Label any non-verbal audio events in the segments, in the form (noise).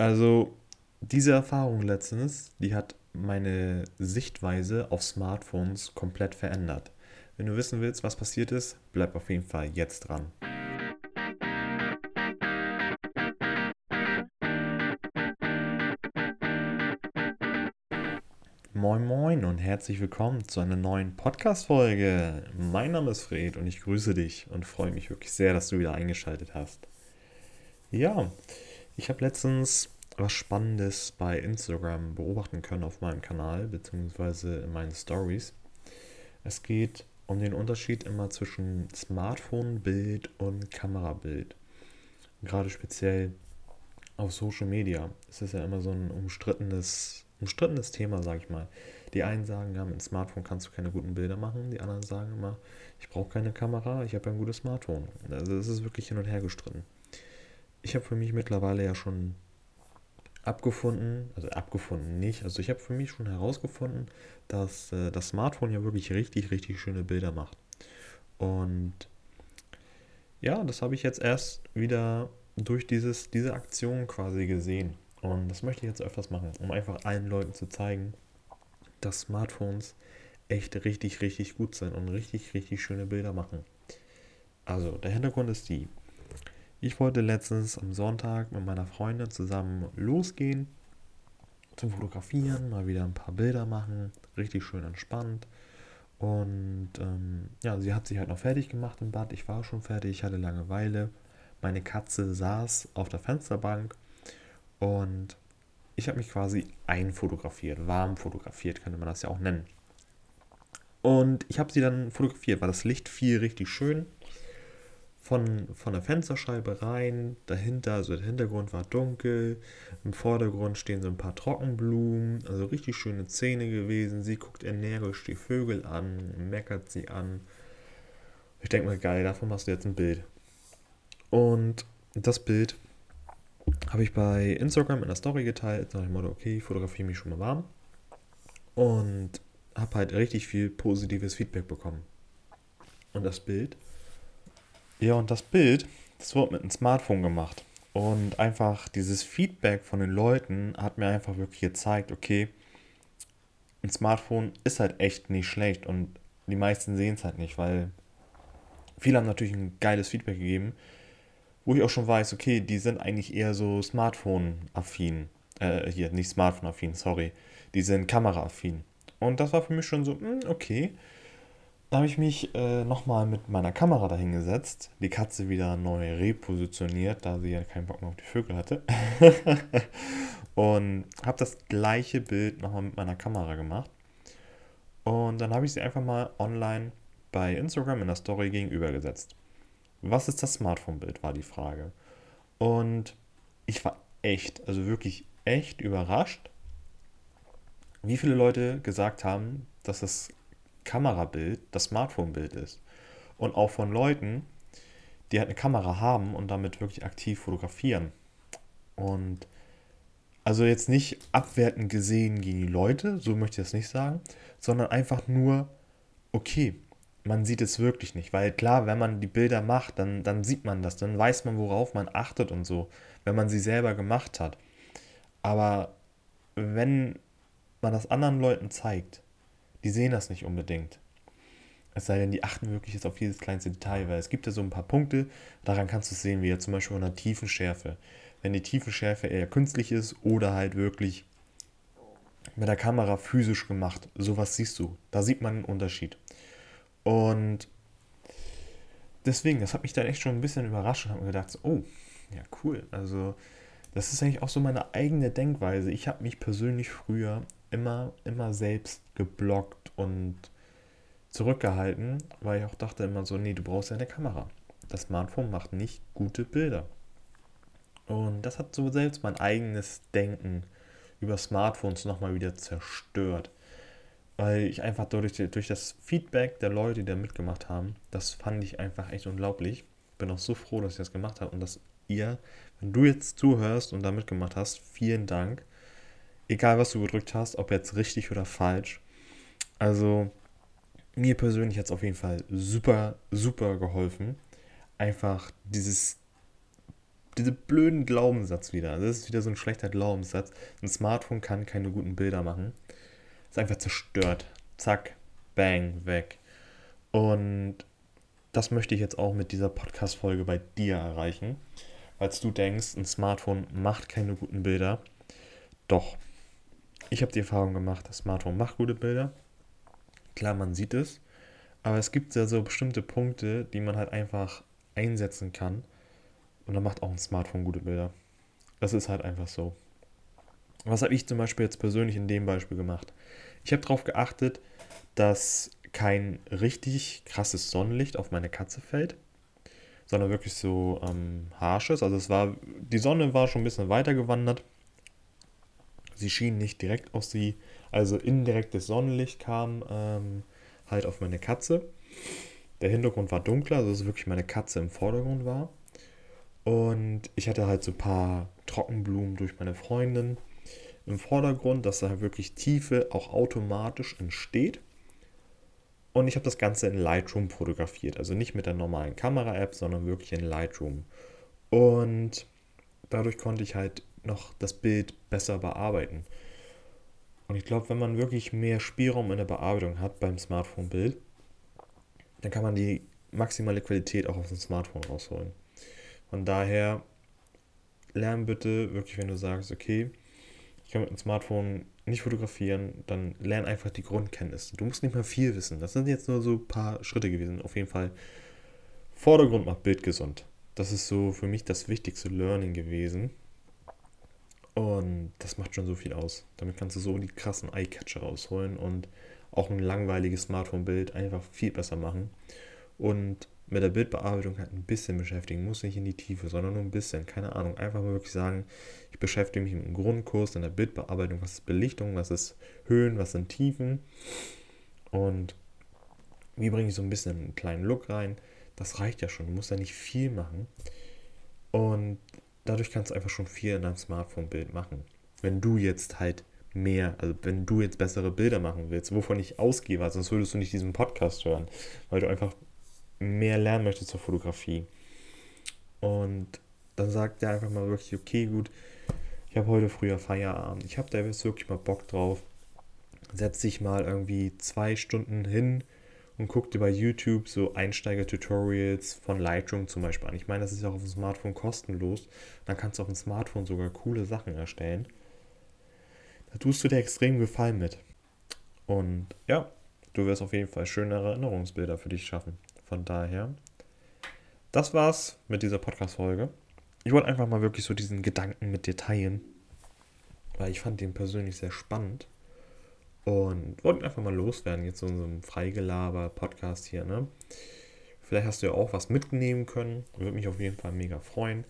Also diese Erfahrung letztens, die hat meine Sichtweise auf Smartphones komplett verändert. Wenn du wissen willst, was passiert ist, bleib auf jeden Fall jetzt dran. Moin Moin und herzlich willkommen zu einer neuen Podcast-Folge. Mein Name ist Fred und ich grüße dich und freue mich wirklich sehr, dass du wieder eingeschaltet hast. Ja, ich habe letztens was Spannendes bei Instagram beobachten können auf meinem Kanal beziehungsweise in meinen Stories. Es geht um den Unterschied immer zwischen Smartphone-Bild und Kamerabild. Gerade speziell auf Social Media. Es ist ja immer so ein umstrittenes, umstrittenes Thema, sag ich mal. Die einen sagen, ja, mit einem Smartphone kannst du keine guten Bilder machen. Die anderen sagen immer, ich brauche keine Kamera, ich habe ein gutes Smartphone. Also es ist wirklich hin und her gestritten ich habe für mich mittlerweile ja schon abgefunden, also abgefunden nicht, also ich habe für mich schon herausgefunden, dass äh, das Smartphone ja wirklich richtig, richtig schöne Bilder macht. Und ja, das habe ich jetzt erst wieder durch dieses, diese Aktion quasi gesehen. Und das möchte ich jetzt öfters machen, um einfach allen Leuten zu zeigen, dass Smartphones echt richtig, richtig gut sind und richtig, richtig schöne Bilder machen. Also der Hintergrund ist die, ich wollte letztens am Sonntag mit meiner Freundin zusammen losgehen zum Fotografieren, mal wieder ein paar Bilder machen, richtig schön entspannt. Und ähm, ja, sie hat sich halt noch fertig gemacht im Bad. Ich war schon fertig, ich hatte Langeweile. Meine Katze saß auf der Fensterbank und ich habe mich quasi einfotografiert, warm fotografiert, könnte man das ja auch nennen. Und ich habe sie dann fotografiert, weil das Licht fiel richtig schön von, von der Fensterscheibe rein. Dahinter, also der Hintergrund war dunkel. Im Vordergrund stehen so ein paar Trockenblumen. Also richtig schöne Szene gewesen. Sie guckt energisch die Vögel an, meckert sie an. Ich denke mal, geil, davon machst du jetzt ein Bild. Und das Bild habe ich bei Instagram in der Story geteilt. Nach dem Motto, okay, ich fotografiere mich schon mal warm. Und habe halt richtig viel positives Feedback bekommen. Und das Bild ja, und das Bild, das wurde mit einem Smartphone gemacht. Und einfach dieses Feedback von den Leuten hat mir einfach wirklich gezeigt, okay, ein Smartphone ist halt echt nicht schlecht und die meisten sehen es halt nicht, weil viele haben natürlich ein geiles Feedback gegeben, wo ich auch schon weiß, okay, die sind eigentlich eher so Smartphone-affin. Äh, hier, nicht Smartphone-affin, sorry. Die sind Kamera-affin. Und das war für mich schon so, hm, okay, da habe ich mich äh, nochmal mit meiner Kamera dahingesetzt, die Katze wieder neu repositioniert, da sie ja keinen Bock mehr auf die Vögel hatte. (laughs) und habe das gleiche Bild nochmal mit meiner Kamera gemacht. Und dann habe ich sie einfach mal online bei Instagram in der Story gegenübergesetzt. Was ist das Smartphone-Bild, war die Frage. Und ich war echt, also wirklich echt überrascht, wie viele Leute gesagt haben, dass das Kamerabild das Smartphone-Bild ist. Und auch von Leuten, die halt eine Kamera haben und damit wirklich aktiv fotografieren. Und also jetzt nicht abwertend gesehen gegen die Leute, so möchte ich das nicht sagen, sondern einfach nur, okay, man sieht es wirklich nicht. Weil klar, wenn man die Bilder macht, dann, dann sieht man das, dann weiß man, worauf man achtet und so, wenn man sie selber gemacht hat. Aber wenn man das anderen Leuten zeigt, die sehen das nicht unbedingt. Es sei denn, die achten wirklich jetzt auf jedes kleinste Detail, weil es gibt ja so ein paar Punkte, daran kannst du es sehen, wie jetzt zum Beispiel von der Tiefenschärfe. Wenn die Tiefenschärfe eher künstlich ist oder halt wirklich mit der Kamera physisch gemacht, sowas siehst du. Da sieht man einen Unterschied. Und deswegen, das hat mich dann echt schon ein bisschen überrascht und habe mir gedacht, so, oh, ja, cool. Also, das ist eigentlich auch so meine eigene Denkweise. Ich habe mich persönlich früher immer, immer selbst geblockt und zurückgehalten, weil ich auch dachte immer so, nee, du brauchst ja eine Kamera. Das Smartphone macht nicht gute Bilder. Und das hat so selbst mein eigenes Denken über Smartphones nochmal wieder zerstört. Weil ich einfach durch, durch das Feedback der Leute, die da mitgemacht haben, das fand ich einfach echt unglaublich. Bin auch so froh, dass ich das gemacht habe und dass ihr, wenn du jetzt zuhörst und da mitgemacht hast, vielen Dank egal was du gedrückt hast, ob jetzt richtig oder falsch. Also mir persönlich hat es auf jeden Fall super, super geholfen. Einfach dieses, diese blöden Glaubenssatz wieder. Das ist wieder so ein schlechter Glaubenssatz. Ein Smartphone kann keine guten Bilder machen. Ist einfach zerstört. Zack, bang, weg. Und das möchte ich jetzt auch mit dieser Podcast-Folge bei dir erreichen. Als du denkst, ein Smartphone macht keine guten Bilder. Doch. Ich habe die Erfahrung gemacht, das Smartphone macht gute Bilder. Klar, man sieht es. Aber es gibt ja so bestimmte Punkte, die man halt einfach einsetzen kann. Und dann macht auch ein Smartphone gute Bilder. Das ist halt einfach so. Was habe ich zum Beispiel jetzt persönlich in dem Beispiel gemacht? Ich habe darauf geachtet, dass kein richtig krasses Sonnenlicht auf meine Katze fällt, sondern wirklich so ähm, harsches. Also es war, die Sonne war schon ein bisschen weiter gewandert. Sie schien nicht direkt auf sie, also indirektes Sonnenlicht kam ähm, halt auf meine Katze. Der Hintergrund war dunkler, also dass wirklich meine Katze im Vordergrund war. Und ich hatte halt so ein paar Trockenblumen durch meine Freundin im Vordergrund, dass da wirklich Tiefe auch automatisch entsteht. Und ich habe das Ganze in Lightroom fotografiert. Also nicht mit der normalen Kamera-App, sondern wirklich in Lightroom. Und dadurch konnte ich halt noch das Bild besser bearbeiten. Und ich glaube, wenn man wirklich mehr Spielraum in der Bearbeitung hat beim Smartphone-Bild, dann kann man die maximale Qualität auch auf dem Smartphone rausholen. Von daher, lern bitte wirklich, wenn du sagst, okay, ich kann mit dem Smartphone nicht fotografieren, dann lern einfach die Grundkenntnisse. Du musst nicht mal viel wissen. Das sind jetzt nur so ein paar Schritte gewesen. Auf jeden Fall, Vordergrund macht Bild gesund. Das ist so für mich das wichtigste Learning gewesen. Und das macht schon so viel aus. Damit kannst du so die krassen Eyecatcher rausholen und auch ein langweiliges Smartphone-Bild einfach viel besser machen. Und mit der Bildbearbeitung halt ein bisschen beschäftigen, muss nicht in die Tiefe, sondern nur ein bisschen, keine Ahnung, einfach mal wirklich sagen, ich beschäftige mich mit einem Grundkurs in der Bildbearbeitung, was ist Belichtung, was ist Höhen, was sind Tiefen und wie bringe ich so ein bisschen einen kleinen Look rein, das reicht ja schon, du musst ja nicht viel machen und dadurch kannst du einfach schon viel in deinem Smartphone-Bild machen. Wenn du jetzt halt mehr, also wenn du jetzt bessere Bilder machen willst, wovon ich ausgehe, weil sonst würdest du nicht diesen Podcast hören, weil du einfach mehr lernen möchte zur Fotografie. Und dann sagt er einfach mal wirklich, okay, gut, ich habe heute früher Feierabend, ich habe da jetzt wirklich mal Bock drauf. Setz dich mal irgendwie zwei Stunden hin und guck dir bei YouTube so Einsteiger-Tutorials von Lightroom zum Beispiel an. Ich meine, das ist ja auch auf dem Smartphone kostenlos. Dann kannst du auf dem Smartphone sogar coole Sachen erstellen. Da tust du dir extrem Gefallen mit. Und ja, du wirst auf jeden Fall schöne Erinnerungsbilder für dich schaffen. Von daher, das war's mit dieser Podcast-Folge. Ich wollte einfach mal wirklich so diesen Gedanken mit dir teilen, weil ich fand den persönlich sehr spannend und wollte einfach mal loswerden jetzt so in so einem Freigelaber-Podcast hier, ne? Vielleicht hast du ja auch was mitnehmen können. Würde mich auf jeden Fall mega freuen.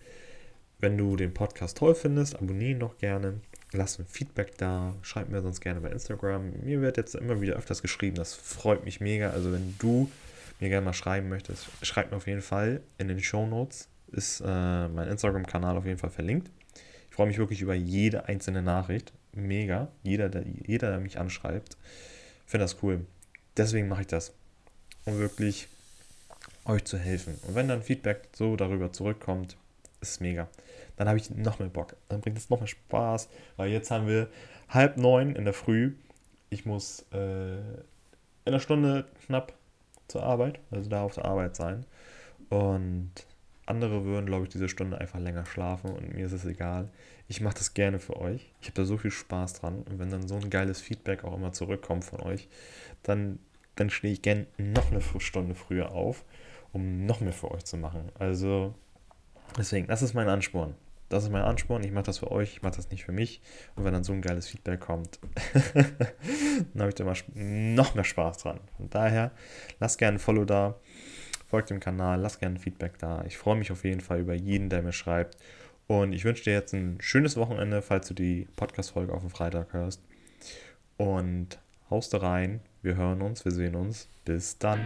Wenn du den Podcast toll findest, abonniere ihn doch gerne. Lass ein Feedback da. Schreib mir sonst gerne bei Instagram. Mir wird jetzt immer wieder öfters geschrieben. Das freut mich mega. Also wenn du mir gerne mal schreiben möchtest, schreib mir auf jeden Fall. In den Show Notes ist äh, mein Instagram-Kanal auf jeden Fall verlinkt. Ich freue mich wirklich über jede einzelne Nachricht. Mega. Jeder, der, jeder, der mich anschreibt, finde das cool. Deswegen mache ich das. Um wirklich euch zu helfen. Und wenn dann Feedback so darüber zurückkommt, ist es mega. Dann habe ich noch mehr Bock. Dann bringt es noch mehr Spaß. Weil jetzt haben wir halb neun in der Früh. Ich muss äh, in einer Stunde knapp zur Arbeit, also da auf der Arbeit sein. Und andere würden, glaube ich, diese Stunde einfach länger schlafen und mir ist es egal. Ich mache das gerne für euch. Ich habe da so viel Spaß dran. Und wenn dann so ein geiles Feedback auch immer zurückkommt von euch, dann, dann stehe ich gerne noch eine Stunde früher auf, um noch mehr für euch zu machen. Also deswegen, das ist mein Ansporn. Das ist mein Ansporn. Ich mache das für euch, ich mache das nicht für mich. Und wenn dann so ein geiles Feedback kommt, (laughs) dann habe ich da mal noch mehr Spaß dran. Von daher, lasst gerne ein Follow da, folgt dem Kanal, lasst gerne Feedback da. Ich freue mich auf jeden Fall über jeden, der mir schreibt. Und ich wünsche dir jetzt ein schönes Wochenende, falls du die Podcast-Folge auf dem Freitag hörst. Und haust rein. Wir hören uns, wir sehen uns. Bis dann.